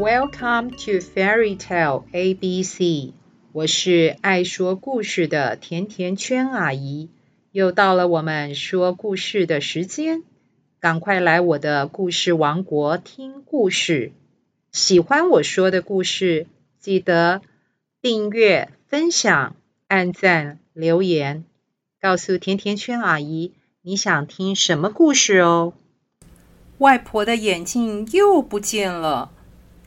Welcome to Fairy Tale ABC。我是爱说故事的甜甜圈阿姨，又到了我们说故事的时间，赶快来我的故事王国听故事。喜欢我说的故事，记得订阅、分享、按赞、留言，告诉甜甜圈阿姨你想听什么故事哦。外婆的眼镜又不见了。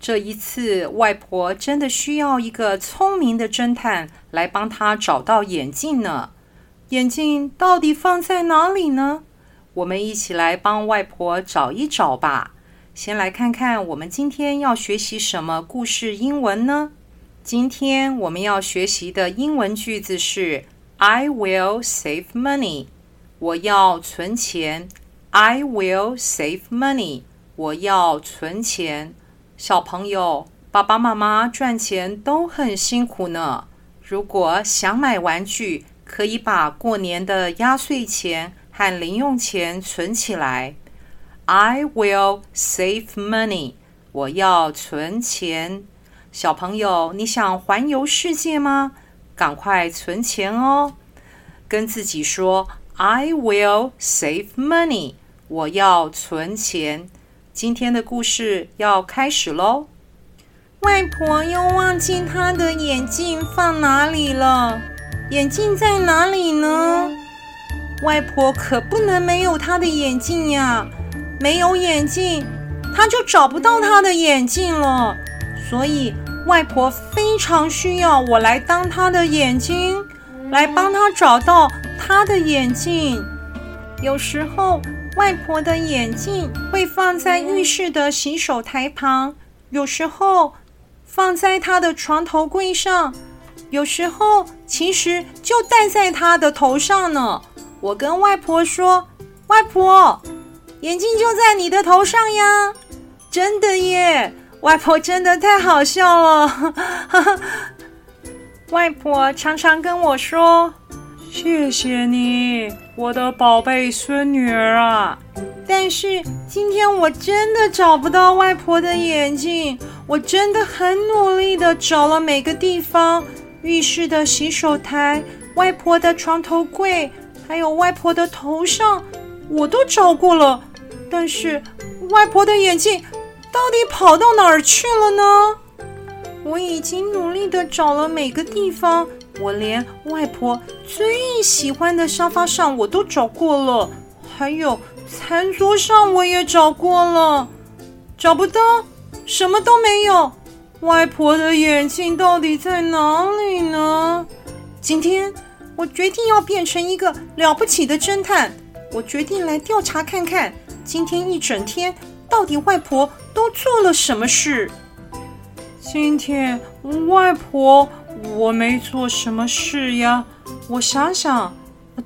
这一次，外婆真的需要一个聪明的侦探来帮她找到眼镜呢。眼镜到底放在哪里呢？我们一起来帮外婆找一找吧。先来看看我们今天要学习什么故事英文呢？今天我们要学习的英文句子是 "I will save money"，我要存钱。I will save money，我要存钱。小朋友，爸爸妈妈赚钱都很辛苦呢。如果想买玩具，可以把过年的压岁钱和零用钱存起来。I will save money。我要存钱。小朋友，你想环游世界吗？赶快存钱哦！跟自己说：I will save money。我要存钱。今天的故事要开始喽！外婆又忘记她的眼镜放哪里了，眼镜在哪里呢？外婆可不能没有她的眼镜呀！没有眼镜，她就找不到她的眼镜了。所以外婆非常需要我来当她的眼睛，来帮她找到她的眼镜。有时候。外婆的眼镜会放在浴室的洗手台旁，有时候放在她的床头柜上，有时候其实就戴在她的头上呢。我跟外婆说：“外婆，眼镜就在你的头上呀！”真的耶，外婆真的太好笑了。外婆常常跟我说。谢谢你，我的宝贝孙女儿啊！但是今天我真的找不到外婆的眼镜，我真的很努力的找了每个地方，浴室的洗手台、外婆的床头柜，还有外婆的头上，我都找过了。但是外婆的眼镜到底跑到哪儿去了呢？我已经努力的找了每个地方。我连外婆最喜欢的沙发上我都找过了，还有餐桌上我也找过了，找不到，什么都没有。外婆的眼镜到底在哪里呢？今天我决定要变成一个了不起的侦探，我决定来调查看看，今天一整天到底外婆都做了什么事。今天外婆。我没做什么事呀，我想想。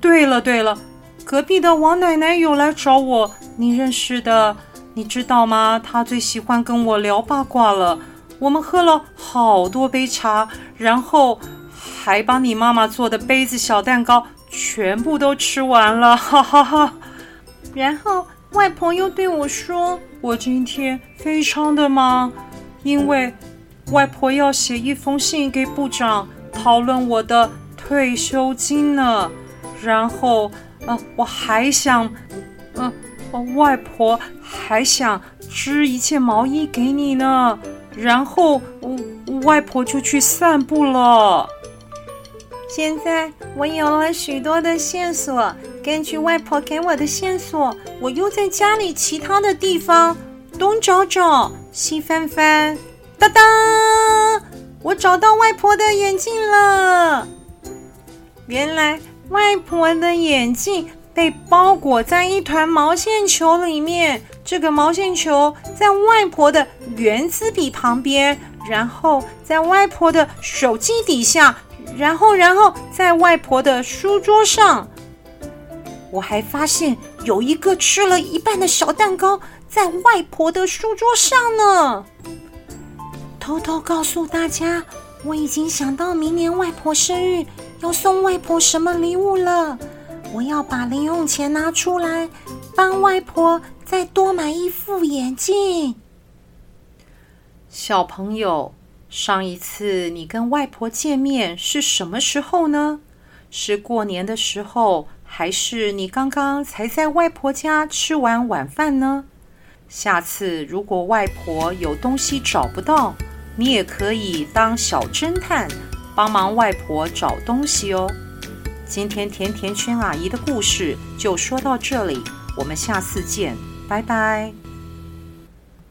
对了对了，隔壁的王奶奶有来找我，你认识的，你知道吗？她最喜欢跟我聊八卦了。我们喝了好多杯茶，然后还把你妈妈做的杯子小蛋糕全部都吃完了，哈哈哈。然后外婆又对我说：“我今天非常的忙，因为……”外婆要写一封信给部长讨论我的退休金呢，然后，呃，我还想，呃，外婆还想织一件毛衣给你呢，然后，外婆就去散步了。现在我有了许多的线索，根据外婆给我的线索，我又在家里其他的地方东找找，西翻翻。哒哒！找到外婆的眼镜了。原来外婆的眼镜被包裹在一团毛线球里面。这个毛线球在外婆的圆珠笔旁边，然后在外婆的手机底下，然后然后在外婆的书桌上。我还发现有一个吃了一半的小蛋糕在外婆的书桌上呢。偷偷告诉大家，我已经想到明年外婆生日要送外婆什么礼物了。我要把零用钱拿出来，帮外婆再多买一副眼镜。小朋友，上一次你跟外婆见面是什么时候呢？是过年的时候，还是你刚刚才在外婆家吃完晚饭呢？下次如果外婆有东西找不到，你也可以当小侦探，帮忙外婆找东西哦。今天甜甜圈阿姨的故事就说到这里，我们下次见，拜拜。